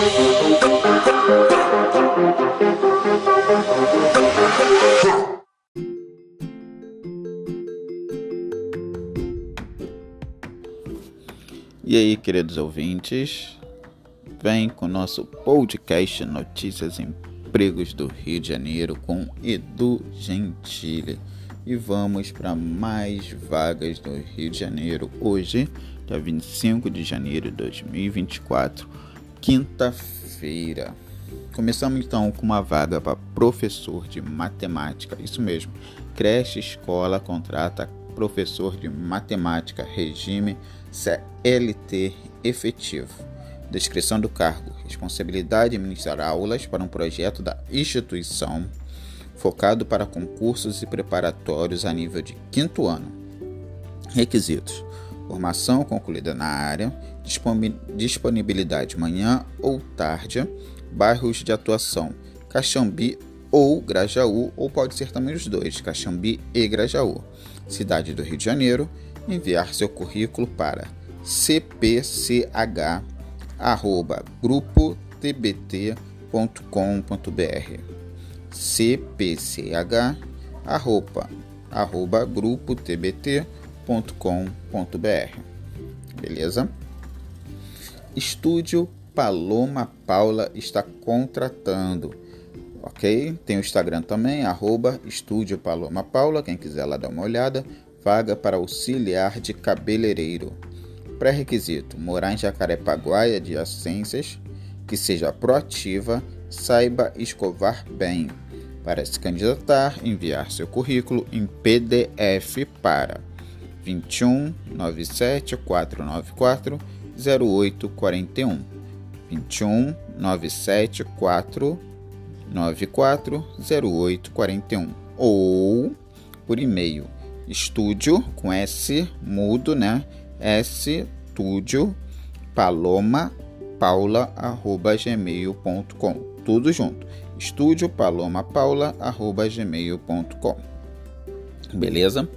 E aí, queridos ouvintes, vem com o nosso podcast Notícias e Empregos do Rio de Janeiro com Edu Gentili. E vamos para mais vagas do Rio de Janeiro hoje, dia 25 de janeiro de 2024, quinta-feira. Começamos então com uma vaga para professor de matemática, isso mesmo. Creche Escola contrata professor de matemática, regime CLT efetivo. Descrição do cargo: responsabilidade de administrar aulas para um projeto da instituição focado para concursos e preparatórios a nível de quinto ano. Requisitos: formação concluída na área, disponibilidade manhã ou tarde, bairros de atuação: Caxambi ou Grajaú, ou pode ser também os dois, Caxambi e Grajaú cidade do Rio de Janeiro, enviar seu currículo para cpch@grupotbt.com.br. cpch@grupotbt.com.br. Beleza? Estúdio Paloma Paula está contratando ok? Tem o Instagram também, arroba Estúdio Paloma Paula, quem quiser lá dar uma olhada. Vaga para auxiliar de cabeleireiro. Pré-requisito: morar em Jacarepaguá de Ascências, que seja proativa, saiba escovar bem. Para se candidatar, enviar seu currículo em PDF para 21 97 494 0841 21 97 4 940841 ou por e-mail estúdio com S mudo, né? estúdio paloma paula arroba gmail.com tudo junto. Estúdio paloma paula arroba gmail.com beleza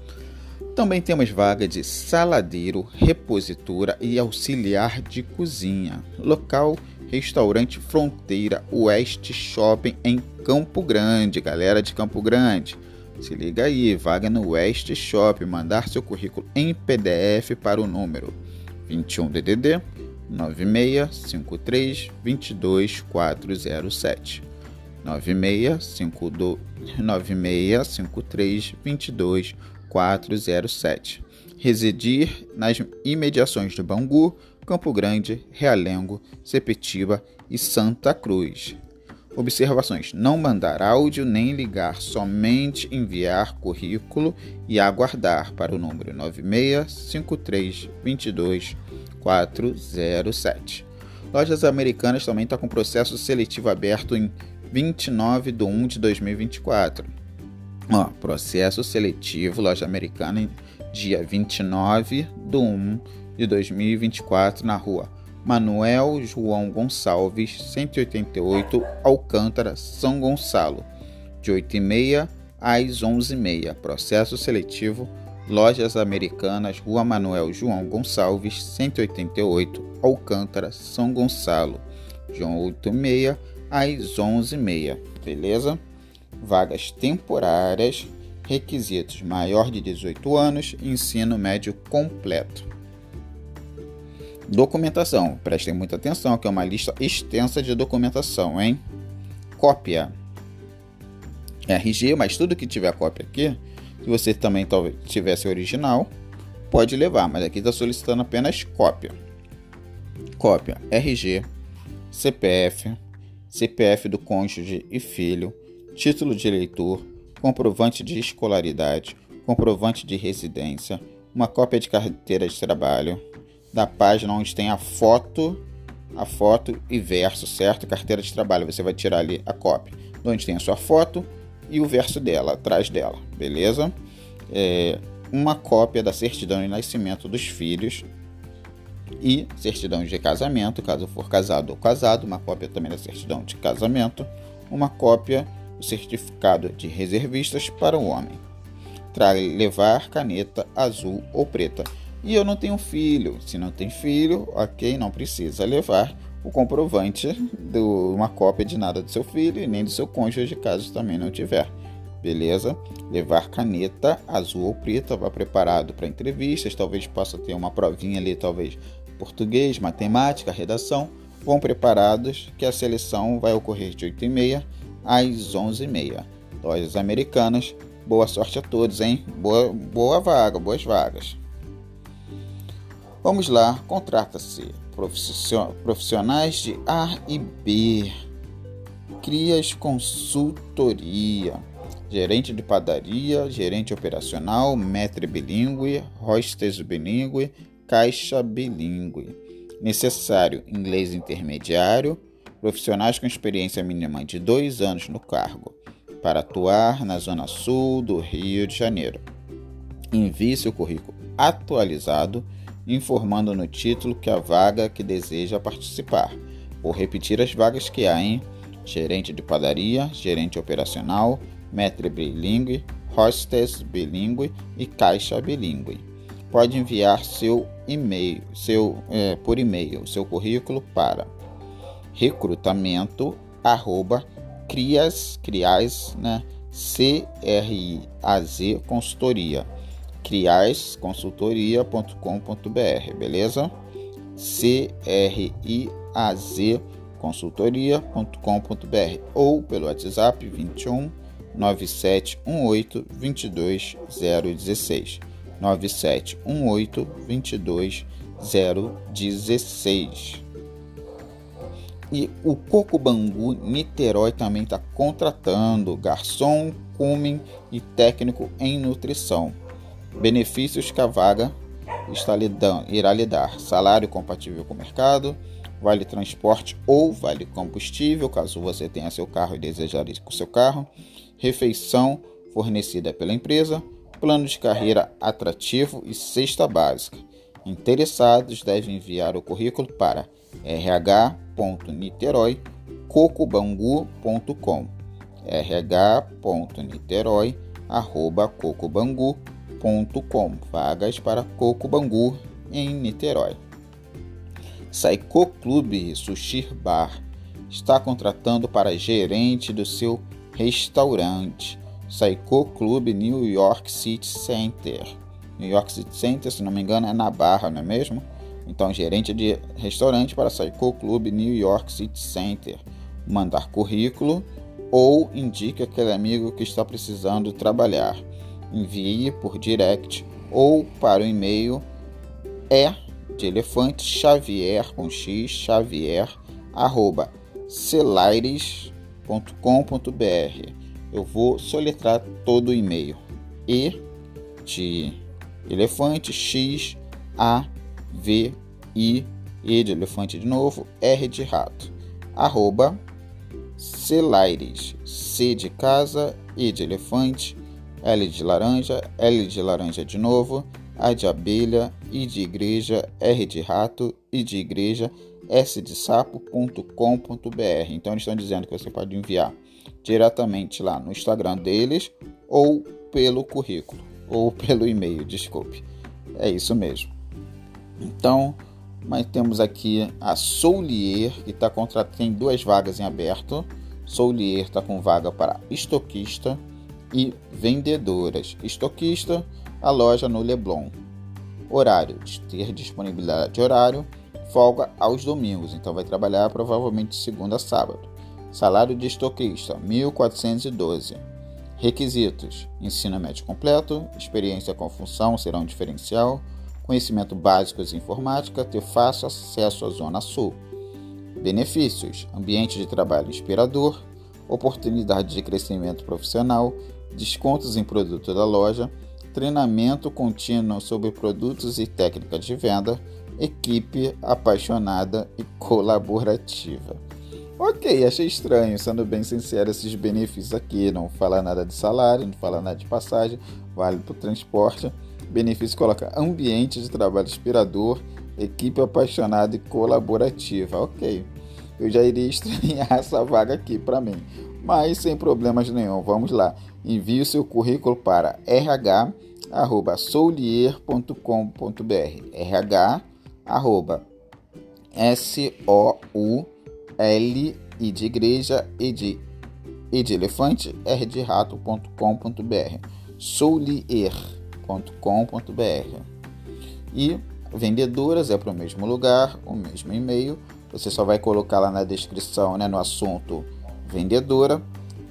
também temos vaga de saladeiro, repositura e auxiliar de cozinha. Local Restaurante Fronteira Oeste Shopping em Campo Grande, galera de Campo Grande. Se liga aí, vaga no Oeste Shopping, mandar seu currículo em PDF para o número 21 DDD 9653 22407. 9653 22407. Residir nas imediações de Bangu, Campo Grande, Realengo, Sepetiba e Santa Cruz. Observações: não mandar áudio nem ligar, somente enviar currículo e aguardar para o número 965322 Lojas Americanas também está com processo seletivo aberto em 29 de 1 de 2024. Ó, processo seletivo Loja Americana dia 29 de 1 de 2024 na rua Manuel João Gonçalves, 188 Alcântara, São Gonçalo, de 8h30 às 11h30. Processo seletivo Lojas Americanas, Rua Manuel João Gonçalves, 188 Alcântara, São Gonçalo, de 8h30 às 11h30. Beleza? Vagas temporárias. Requisitos: maior de 18 anos, ensino médio completo. Documentação. Prestem muita atenção, que é uma lista extensa de documentação, hein? Cópia. RG, mas tudo que tiver cópia aqui, se você também talvez tivesse original, pode levar, mas aqui está solicitando apenas cópia. Cópia RG, CPF, CPF do cônjuge e filho, título de eleitor, comprovante de escolaridade, comprovante de residência, uma cópia de carteira de trabalho, da página onde tem a foto, a foto e verso, certo? Carteira de trabalho, você vai tirar ali a cópia, onde tem a sua foto e o verso dela, atrás dela, beleza? É, uma cópia da certidão de nascimento dos filhos e certidão de casamento, caso for casado ou casado, uma cópia também da certidão de casamento, uma cópia do certificado de reservistas para o homem. Traga levar caneta azul ou preta e eu não tenho filho. Se não tem filho, ok, não precisa levar o comprovante de uma cópia de nada do seu filho e nem do seu cônjuge, caso também não tiver. Beleza? Levar caneta azul ou preta, vá preparado para entrevistas, talvez possa ter uma provinha ali, talvez português, matemática, redação. Vão preparados que a seleção vai ocorrer de 8h30 às 11h30. Lojas americanas, boa sorte a todos, hein? Boa, boa vaga, boas vagas. Vamos lá, contrata-se profissionais de A e B, Crias Consultoria, gerente de padaria, gerente operacional, metre bilíngue, hostess bilíngue, caixa bilíngue. Necessário inglês intermediário, profissionais com experiência mínima de dois anos no cargo, para atuar na Zona Sul do Rio de Janeiro. Envie seu currículo atualizado informando no título que a vaga que deseja participar. Vou repetir as vagas que há em gerente de padaria, gerente operacional, metre bilíngue, hostess bilíngue e caixa bilíngue. Pode enviar seu e-mail, seu é, por e-mail, seu currículo para recrutamento arroba crias, crias, né, C R I A Z consultoria. Criasconsultoria.com.br, beleza? C R I A Z consultoria.com.br ou pelo WhatsApp 21 9718 22016 9718 22016 e o Coco Bangu Niterói também está contratando garçom, cumin e técnico em nutrição. Benefícios que a vaga está lhe irá lhe dar: salário compatível com o mercado, vale transporte ou vale combustível, caso você tenha seu carro e desejar ir com seu carro, refeição fornecida pela empresa, plano de carreira atrativo e cesta básica. Interessados devem enviar o currículo para rh.niterói.cocobangu.com rh.niterói.cocobangu.com vagas para Coco Bangu em Niterói. Saiko Clube Sushi Bar está contratando para gerente do seu restaurante. Saiko Clube New York City Center. New York City Center, se não me engano, é na Barra, não é mesmo? Então, gerente de restaurante para Saiko Clube New York City Center. Mandar currículo ou indique aquele amigo que está precisando trabalhar. Envie por direct ou para o e-mail é de elefante xavier com x xavier arroba celaires.com.br eu vou soletrar todo o e-mail. E de elefante x a v i e de elefante de novo r de rato arroba celaires c de casa e de elefante L de laranja, L de laranja de novo, A de abelha, I de igreja, R de rato, I de igreja, S de sapo.com.br. Então eles estão dizendo que você pode enviar diretamente lá no Instagram deles ou pelo currículo ou pelo e-mail, desculpe. É isso mesmo. Então, mas temos aqui a Soulier que está contratando tem duas vagas em aberto. Soulier está com vaga para estoquista e vendedoras. Estoquista, a loja no Leblon. Horário, ter disponibilidade de horário, folga aos domingos, então vai trabalhar provavelmente segunda a sábado. Salário de estoquista, 1.412. Requisitos: ensino médio completo, experiência com função será um diferencial, conhecimento básico de informática, ter fácil acesso à Zona Sul. Benefícios: ambiente de trabalho inspirador, oportunidade de crescimento profissional, descontos em produtos da loja, treinamento contínuo sobre produtos e técnicas de venda, equipe apaixonada e colaborativa. Ok, achei estranho, sendo bem sincero, esses benefícios aqui. Não fala nada de salário, não fala nada de passagem, vale para o transporte. Benefício coloca ambiente de trabalho inspirador, equipe apaixonada e colaborativa. Ok, eu já iria estranhar essa vaga aqui para mim, mas sem problemas nenhum. Vamos lá. Envie o seu currículo para rh@soulier.com.br. rh S-O-U-L I de igreja e de, e de elefante, R de rato.com.br. Soulier.com.br. E vendedoras é para o mesmo lugar, o mesmo e-mail. Você só vai colocar lá na descrição, né, no assunto vendedora.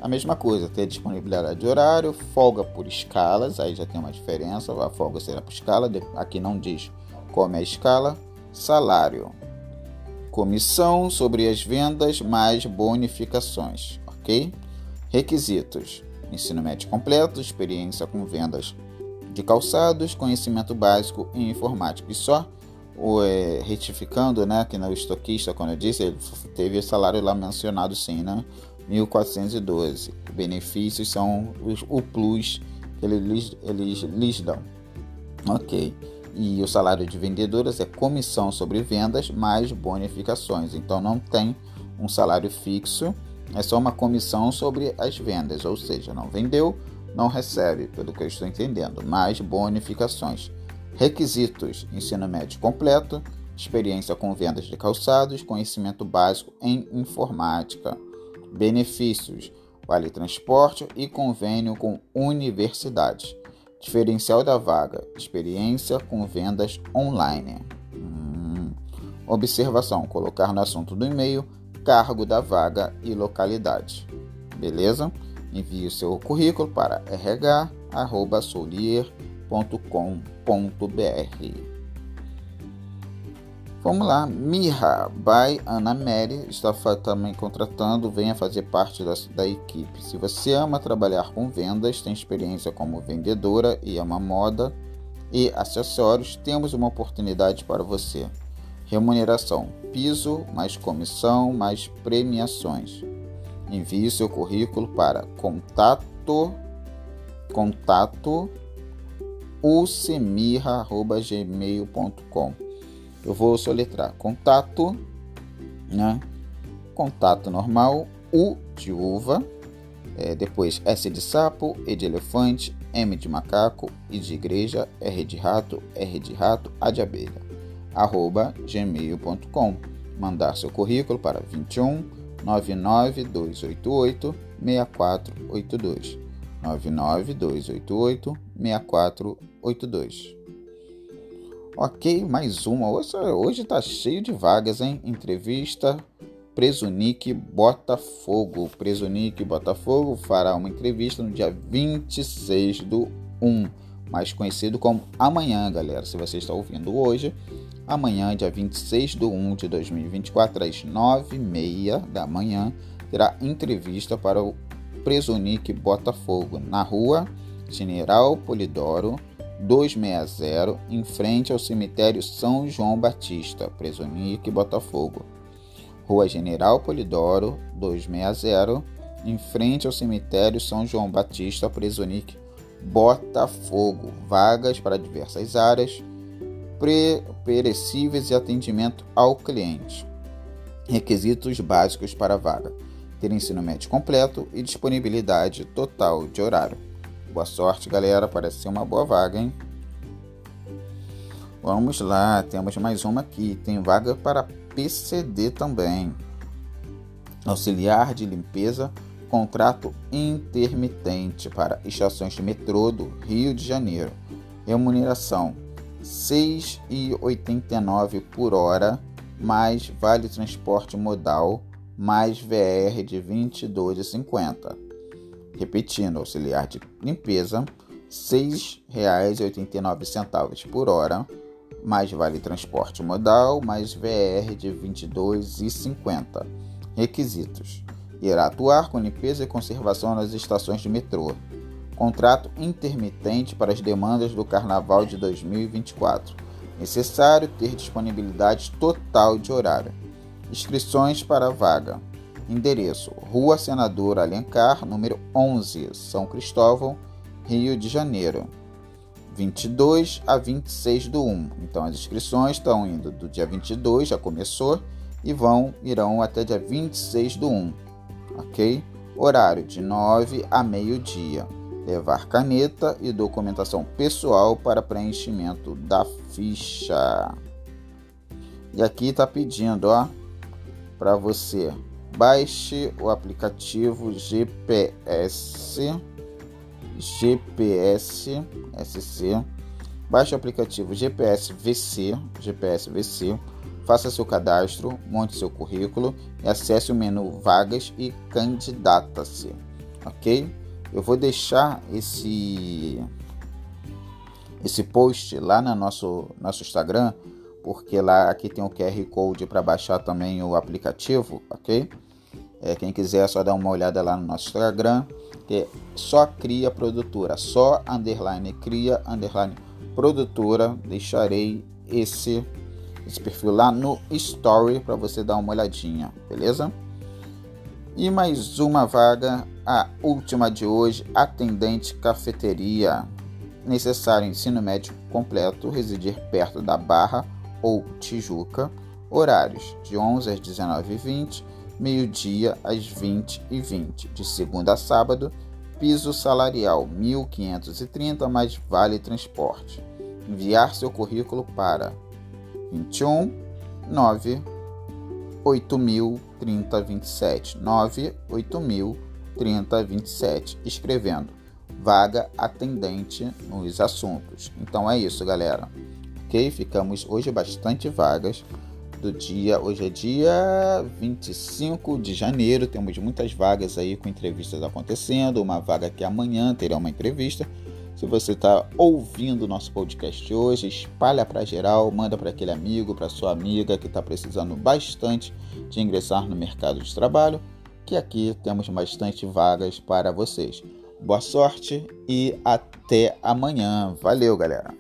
A mesma coisa, ter disponibilidade de horário, folga por escalas, aí já tem uma diferença, a folga será por escala, aqui não diz como é a escala, salário, comissão sobre as vendas mais bonificações, ok? Requisitos: ensino médio completo, experiência com vendas de calçados, conhecimento básico em informática. E só o, é, retificando, né, que no estoquista, quando eu disse, ele teve o salário lá mencionado sim, né? 1412. Benefícios são os, o plus que eles, eles lhes dão. Ok. E o salário de vendedoras é comissão sobre vendas mais bonificações. Então não tem um salário fixo, é só uma comissão sobre as vendas, ou seja, não vendeu, não recebe, pelo que eu estou entendendo, mais bonificações. Requisitos: ensino médio completo, experiência com vendas de calçados, conhecimento básico em informática. Benefícios: vale transporte e convênio com universidades. Diferencial da vaga: experiência com vendas online. Hum. Observação: colocar no assunto do e-mail cargo da vaga e localidade. Beleza? Envie o seu currículo para rh.solier.com.br. Vamos lá, Mirra by Ana Mary está também contratando, venha fazer parte da, da equipe. Se você ama trabalhar com vendas, tem experiência como vendedora e ama moda e acessórios, temos uma oportunidade para você. Remuneração: piso mais comissão mais premiações. Envie seu currículo para contato contato usemirra@gmail.com. Eu vou soletrar contato, né? Contato normal, U de uva, é, depois S de sapo, E de elefante, M de macaco, I de igreja, R de rato, R de rato, A de abelha, arroba gmail.com. Mandar seu currículo para 21 99288 6482. 99288 6482. Ok, mais uma. Hoje, hoje tá cheio de vagas, hein? Entrevista Presunic Botafogo. Presunic Botafogo fará uma entrevista no dia 26 do 1, mais conhecido como amanhã, galera. Se você está ouvindo hoje, Amanhã, dia 26 de 1 de 2024, às 9h30 da manhã, terá entrevista para o Presonic Botafogo, na rua General Polidoro 260, em frente ao cemitério São João Batista, Presonic Botafogo. Rua General Polidoro 260, em frente ao cemitério São João Batista, Presonic Botafogo. Vagas para diversas áreas perecíveis e atendimento ao cliente. Requisitos básicos para a vaga: ter ensino médio completo e disponibilidade total de horário. Boa sorte, galera. Parece ser uma boa vaga, hein? Vamos lá, temos mais uma aqui. Tem vaga para PCD também. Auxiliar de limpeza, contrato intermitente para estações de metrô do Rio de Janeiro. Remuneração 6,89 por hora, mais vale transporte modal, mais VR de 22,50. Repetindo, auxiliar de limpeza, R$ 6,89 por hora, mais vale transporte modal, mais VR de 22,50. Requisitos: irá atuar com limpeza e conservação nas estações de metrô contrato intermitente para as demandas do Carnaval de 2024. Necessário ter disponibilidade total de horário. Inscrições para vaga. Endereço: Rua Senador Alencar, número 11, São Cristóvão, Rio de Janeiro. 22 a 26 do 1. Então as inscrições estão indo do dia 22, já começou, e vão irão até dia 26 do 1. OK? Horário de 9 a meio-dia levar caneta e documentação pessoal para preenchimento da ficha. E aqui está pedindo, ó, para você baixe o aplicativo GPS GPS SC. Baixe o aplicativo GPS VC, GPS VC, faça seu cadastro, monte seu currículo e acesse o menu Vagas e candidata-se. OK? Eu vou deixar esse esse post lá no nosso nosso Instagram, porque lá aqui tem o QR Code para baixar também o aplicativo, OK? É, quem quiser é só dar uma olhada lá no nosso Instagram, que é só cria produtora, só underline cria underline produtora. Deixarei esse, esse perfil lá no story para você dar uma olhadinha, beleza? E mais uma vaga, a última de hoje, atendente cafeteria. Necessário ensino médio completo, residir perto da Barra ou Tijuca. Horários de 11 às 19h20 meio-dia às 20 e 20 de segunda a sábado, piso salarial 1.530 mais vale transporte. Enviar seu currículo para 21 9 8000 3027 9 8000 3027 escrevendo vaga atendente nos assuntos. Então é isso, galera. OK? Ficamos hoje bastante vagas do dia. Hoje é dia 25 de janeiro. Temos muitas vagas aí com entrevistas acontecendo. Uma vaga que amanhã terá uma entrevista. Se você está ouvindo o nosso podcast hoje, espalha para geral, manda para aquele amigo, para sua amiga que está precisando bastante de ingressar no mercado de trabalho, que aqui temos bastante vagas para vocês. Boa sorte e até amanhã. Valeu, galera!